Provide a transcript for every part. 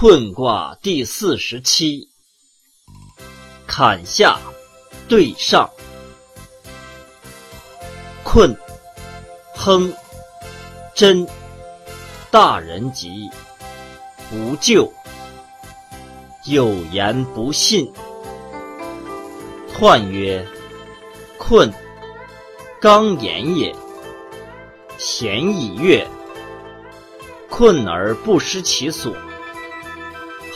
困卦第四十七，坎下对上，困，亨，真，大人吉，不救，有言不信。彖曰：困，刚言也。咸以悦，困而不失其所。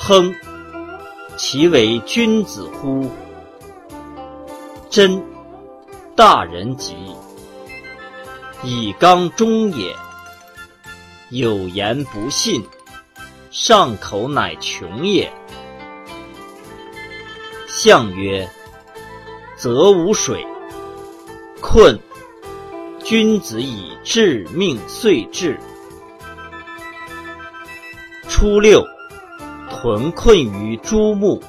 亨，其为君子乎？真，大人吉，以刚中也。有言不信，上口乃穷也。象曰：则无水，困。君子以致命遂至。初六。屯困于朱木，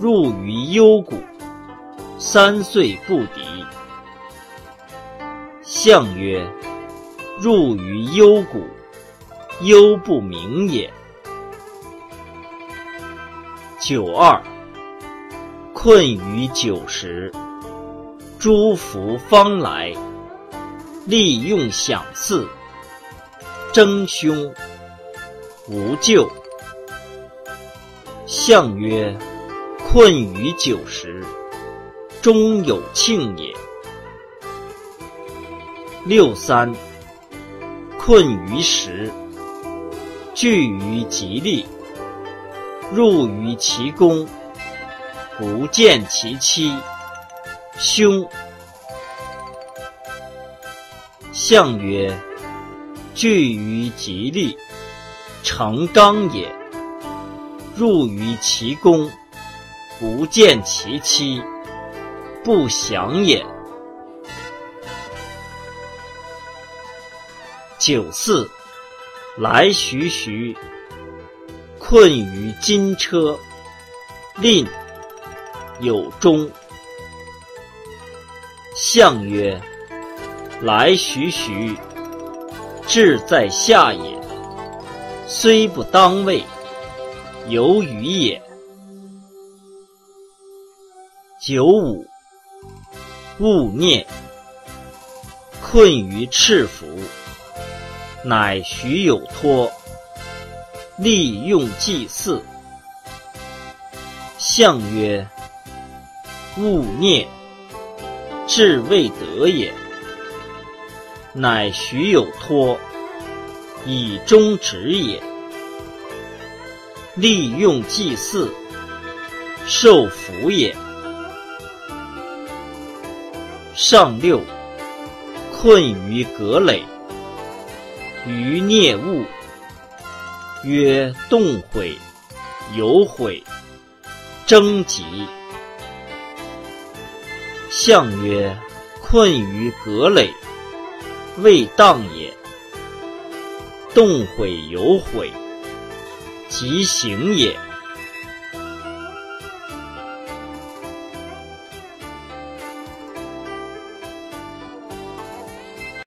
入于幽谷，三岁不敌。象曰：入于幽谷，幽不明也。九二，困于九时，诸福方来，利用享祀，争凶，无咎。象曰：困于九十，终有庆也。六三，困于时，聚于吉利，入于其宫，不见其妻，凶。象曰：聚于吉利，成刚也。入于其宫，不见其妻，不祥也。九四，来徐徐，困于金车，吝，有终。象曰：来徐徐，志在下也，虽不当位。有余也。九五，勿念。困于赤服，乃许有托，利用祭祀。象曰：勿念，志未得也。乃许有托，以终止也。利用祭祀，受福也。上六，困于葛垒，于孽物，曰动悔，有悔，征吉。象曰：困于葛垒，未当也。动悔有悔。即行也。